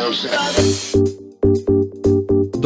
Música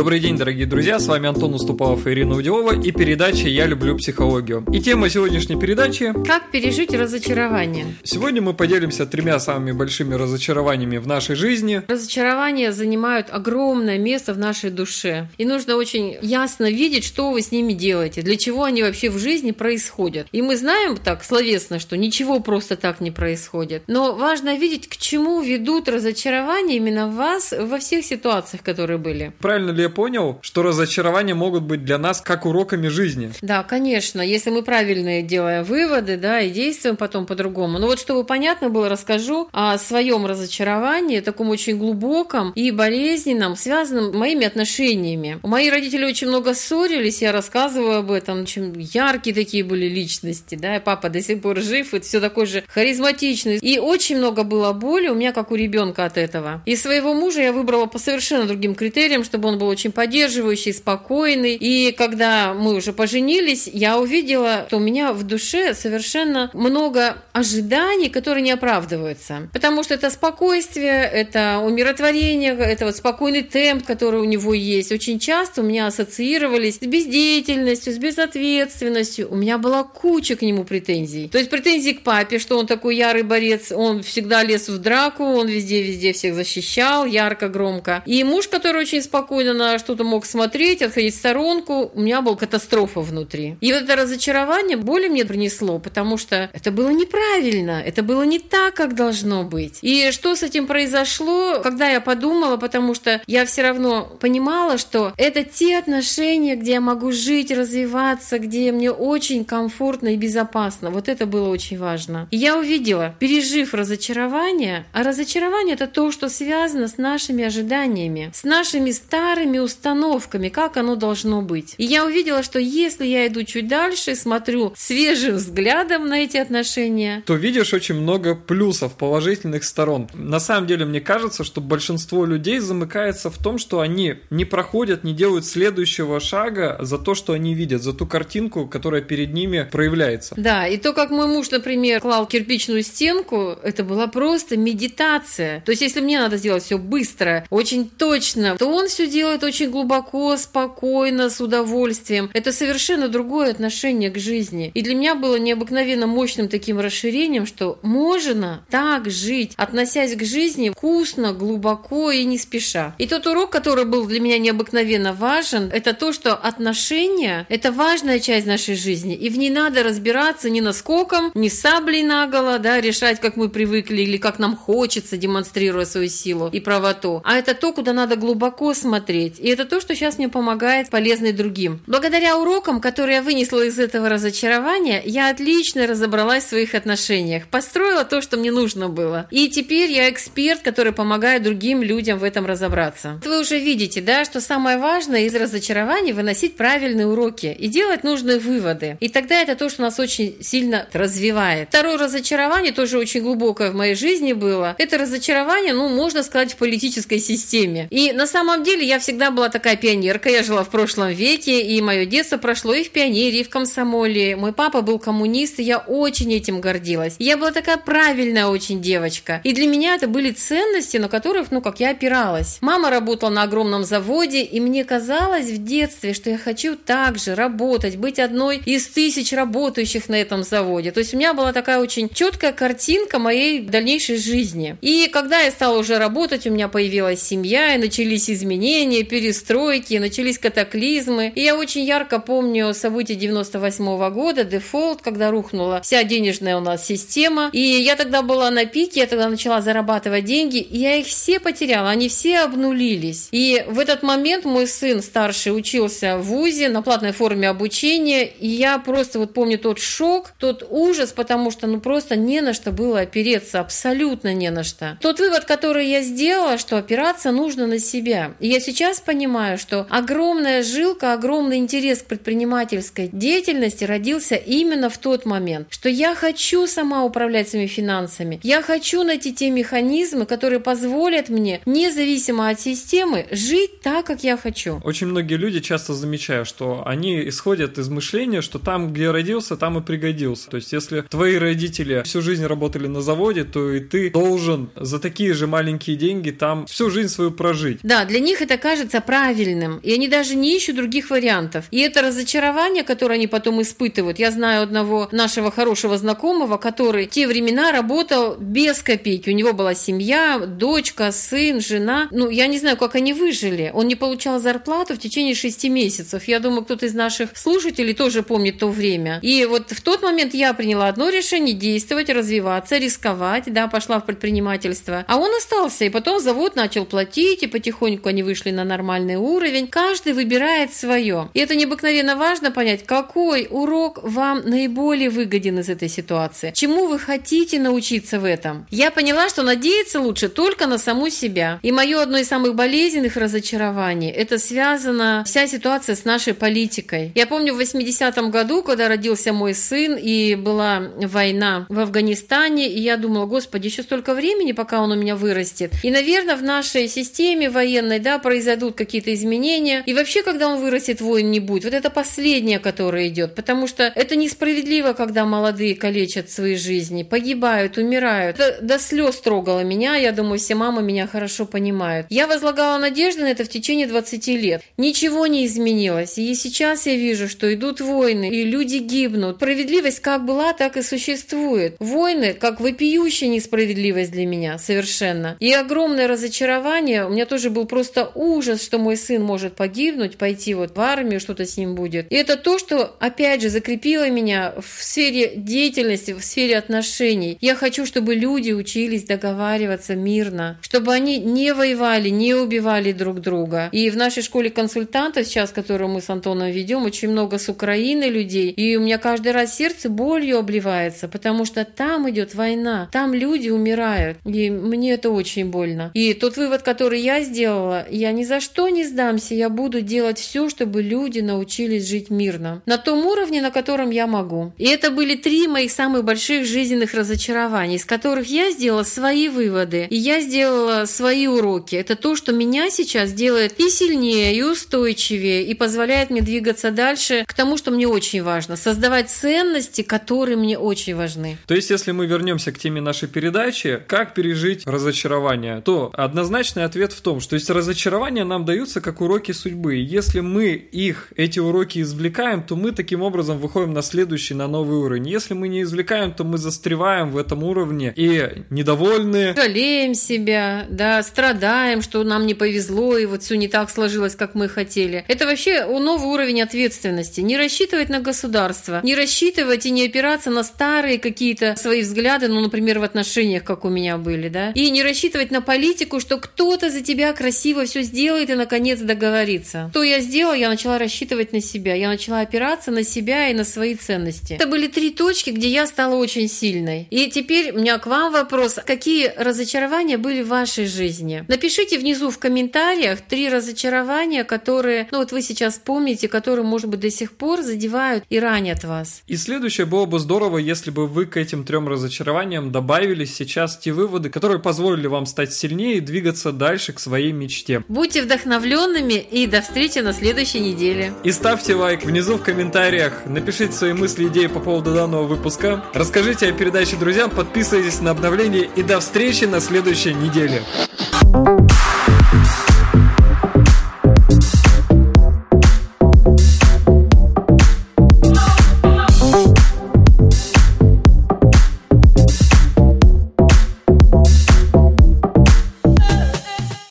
Добрый день, дорогие друзья, с вами Антон Уступалов и Ирина Удилова и передача «Я люблю психологию». И тема сегодняшней передачи Как пережить разочарование? Сегодня мы поделимся тремя самыми большими разочарованиями в нашей жизни. Разочарования занимают огромное место в нашей душе. И нужно очень ясно видеть, что вы с ними делаете, для чего они вообще в жизни происходят. И мы знаем так словесно, что ничего просто так не происходит. Но важно видеть, к чему ведут разочарования именно вас во всех ситуациях, которые были. Правильно ли я понял, что разочарования могут быть для нас как уроками жизни? Да, конечно, если мы правильные делаем выводы, да, и действуем потом по-другому. Но вот чтобы понятно было, расскажу о своем разочаровании, таком очень глубоком и болезненном, связанном с моими отношениями. Мои родители очень много ссорились, я рассказываю об этом, очень яркие такие были личности, да, и папа до сих пор жив, и все такой же харизматичный. И очень много было боли у меня, как у ребенка от этого. И своего мужа я выбрала по совершенно другим критериям, чтобы он был очень поддерживающий, спокойный. И когда мы уже поженились, я увидела, что у меня в душе совершенно много ожиданий, которые не оправдываются. Потому что это спокойствие, это умиротворение, это вот спокойный темп, который у него есть. Очень часто у меня ассоциировались с бездеятельностью, с безответственностью. У меня была куча к нему претензий. То есть претензии к папе, что он такой ярый борец, он всегда лез в драку, он везде-везде всех защищал, ярко, громко. И муж, который очень спокойно на что-то мог смотреть, отходить в сторонку, у меня была катастрофа внутри. И вот это разочарование боли мне принесло, потому что это было неправильно, это было не так, как должно быть. И что с этим произошло, когда я подумала, потому что я все равно понимала, что это те отношения, где я могу жить, развиваться, где мне очень комфортно и безопасно. Вот это было очень важно. И я увидела, пережив разочарование, а разочарование это то, что связано с нашими ожиданиями, с нашими старыми установками, как оно должно быть. И я увидела, что если я иду чуть дальше, смотрю свежим взглядом на эти отношения, то видишь очень много плюсов, положительных сторон. На самом деле, мне кажется, что большинство людей замыкается в том, что они не проходят, не делают следующего шага за то, что они видят, за ту картинку, которая перед ними проявляется. Да, и то, как мой муж, например, клал кирпичную стенку, это была просто медитация. То есть, если мне надо сделать все быстро, очень точно, то он все делает очень глубоко, спокойно, с удовольствием. Это совершенно другое отношение к жизни. И для меня было необыкновенно мощным таким расширением, что можно так жить, относясь к жизни вкусно, глубоко и не спеша. И тот урок, который был для меня необыкновенно важен, это то, что отношения – это важная часть нашей жизни, и в ней надо разбираться не наскоком, не саблей наголо, да, решать, как мы привыкли или как нам хочется, демонстрируя свою силу и правоту, а это то, куда надо глубоко смотреть. И это то, что сейчас мне помогает полезной другим. Благодаря урокам, которые я вынесла из этого разочарования, я отлично разобралась в своих отношениях, построила то, что мне нужно было. И теперь я эксперт, который помогает другим людям в этом разобраться. Вы уже видите, да, что самое важное из разочарований выносить правильные уроки и делать нужные выводы. И тогда это то, что нас очень сильно развивает. Второе разочарование, тоже очень глубокое в моей жизни было, это разочарование, ну, можно сказать, в политической системе. И на самом деле я всегда была такая пионерка, я жила в прошлом веке, и мое детство прошло и в пионере, и в комсомоле. Мой папа был коммунист, и я очень этим гордилась. Я была такая правильная очень девочка. И для меня это были ценности, на которых, ну, как я опиралась. Мама работала на огромном заводе, и мне казалось в детстве, что я хочу также работать, быть одной из тысяч работающих на этом заводе. То есть у меня была такая очень четкая картинка моей дальнейшей жизни. И когда я стала уже работать, у меня появилась семья, и начались изменения, перестройки, начались катаклизмы. И я очень ярко помню события 98 -го года, дефолт, когда рухнула вся денежная у нас система. И я тогда была на пике, я тогда начала зарабатывать деньги, и я их все потеряла, они все обнулились. И в этот момент мой сын старший учился в ВУЗе на платной форме обучения, и я просто вот помню тот шок, тот ужас, потому что ну просто не на что было опереться, абсолютно не на что. Тот вывод, который я сделала, что опираться нужно на себя. И я сейчас понимаю, что огромная жилка, огромный интерес к предпринимательской деятельности родился именно в тот момент, что я хочу сама управлять своими финансами, я хочу найти те механизмы, которые позволят мне, независимо от системы, жить так, как я хочу. Очень многие люди часто замечают, что они исходят из мышления, что там, где родился, там и пригодился. То есть, если твои родители всю жизнь работали на заводе, то и ты должен за такие же маленькие деньги там всю жизнь свою прожить. Да, для них это кажется правильным, и они даже не ищут других вариантов. И это разочарование, которое они потом испытывают. Я знаю одного нашего хорошего знакомого, который в те времена работал без копейки. У него была семья, дочка, сын, жена. Ну, я не знаю, как они выжили. Он не получал зарплату в течение шести месяцев. Я думаю, кто-то из наших слушателей тоже помнит то время. И вот в тот момент я приняла одно решение – действовать, развиваться, рисковать, да, пошла в предпринимательство. А он остался, и потом завод начал платить, и потихоньку они вышли на нормальный уровень. Каждый выбирает свое. И это необыкновенно важно понять, какой урок вам наиболее выгоден из этой ситуации. Чему вы хотите научиться в этом? Я поняла, что надеяться лучше только на саму себя. И мое одно из самых болезненных разочарований – это связана вся ситуация с нашей политикой. Я помню в 80-м году, когда родился мой сын, и была война в Афганистане, и я думала, господи, еще столько времени, пока он у меня вырастет. И, наверное, в нашей системе военной, да, произойдут какие-то изменения. И вообще, когда он вырастет, войн не будет. Вот это последнее, которое идет. Потому что это несправедливо, когда молодые калечат свои жизни, погибают, умирают. Это до слез трогало меня. Я думаю, все мамы меня хорошо понимают. Я возлагала надежды на это в течение 20 лет. Ничего не изменилось. И сейчас я вижу, что идут войны, и люди гибнут. Справедливость как была, так и существует. Войны, как вопиющая несправедливость для меня, совершенно. И огромное разочарование. У меня тоже был просто ужас, что мой сын может погибнуть, пойти вот в армию, что-то с ним будет. И это то, что, опять же, закрепило меня в сфере деятельности, в сфере отношений. Я хочу, чтобы люди учились договариваться мирно, чтобы они не воевали, не убивали друг друга. И в нашей школе консультантов сейчас, которую мы с Антоном ведем, очень много с Украины людей. И у меня каждый раз сердце болью обливается, потому что там идет война, там люди умирают. И мне это очень больно. И тот вывод, который я сделала, я ни за что не сдамся, я буду делать все, чтобы люди научились жить мирно. На том уровне, на котором я могу. И это были три моих самых больших жизненных разочарований, из которых я сделала свои выводы. И я сделала свои уроки. Это то, что меня сейчас делает и сильнее, и устойчивее, и позволяет мне двигаться дальше к тому, что мне очень важно. Создавать ценности, которые мне очень важны. То есть, если мы вернемся к теме нашей передачи, как пережить разочарование, то однозначный ответ в том, что есть разочарования нам даются как уроки судьбы. Если мы их, эти уроки извлекаем, то мы таким образом выходим на следующий, на новый уровень. Если мы не извлекаем, то мы застреваем в этом уровне и недовольны. Жалеем себя, да, страдаем, что нам не повезло, и вот все не так сложилось, как мы хотели. Это вообще новый уровень ответственности. Не рассчитывать на государство, не рассчитывать и не опираться на старые какие-то свои взгляды, ну, например, в отношениях, как у меня были, да, и не рассчитывать на политику, что кто-то за тебя красиво все сделает и, наконец, договорится. Что я сделала? Я начала рассчитывать на себя. Я начала опираться на себя и на свои ценности. Это были три точки, где я стала очень сильной. И теперь у меня к вам вопрос. Какие разочарования были в вашей жизни? Напишите внизу в комментариях три разочарования, которые, ну вот вы сейчас помните, которые, может быть, до сих пор задевают и ранят вас. И следующее было бы здорово, если бы вы к этим трем разочарованиям добавили сейчас те выводы, которые позволили вам стать сильнее и двигаться дальше к своей мечте. Будьте вдохновленными и до встречи на следующей неделе. И ставьте лайк внизу в комментариях, напишите свои мысли идеи по поводу данного выпуска, расскажите о передаче друзьям, подписывайтесь на обновления и до встречи на следующей неделе.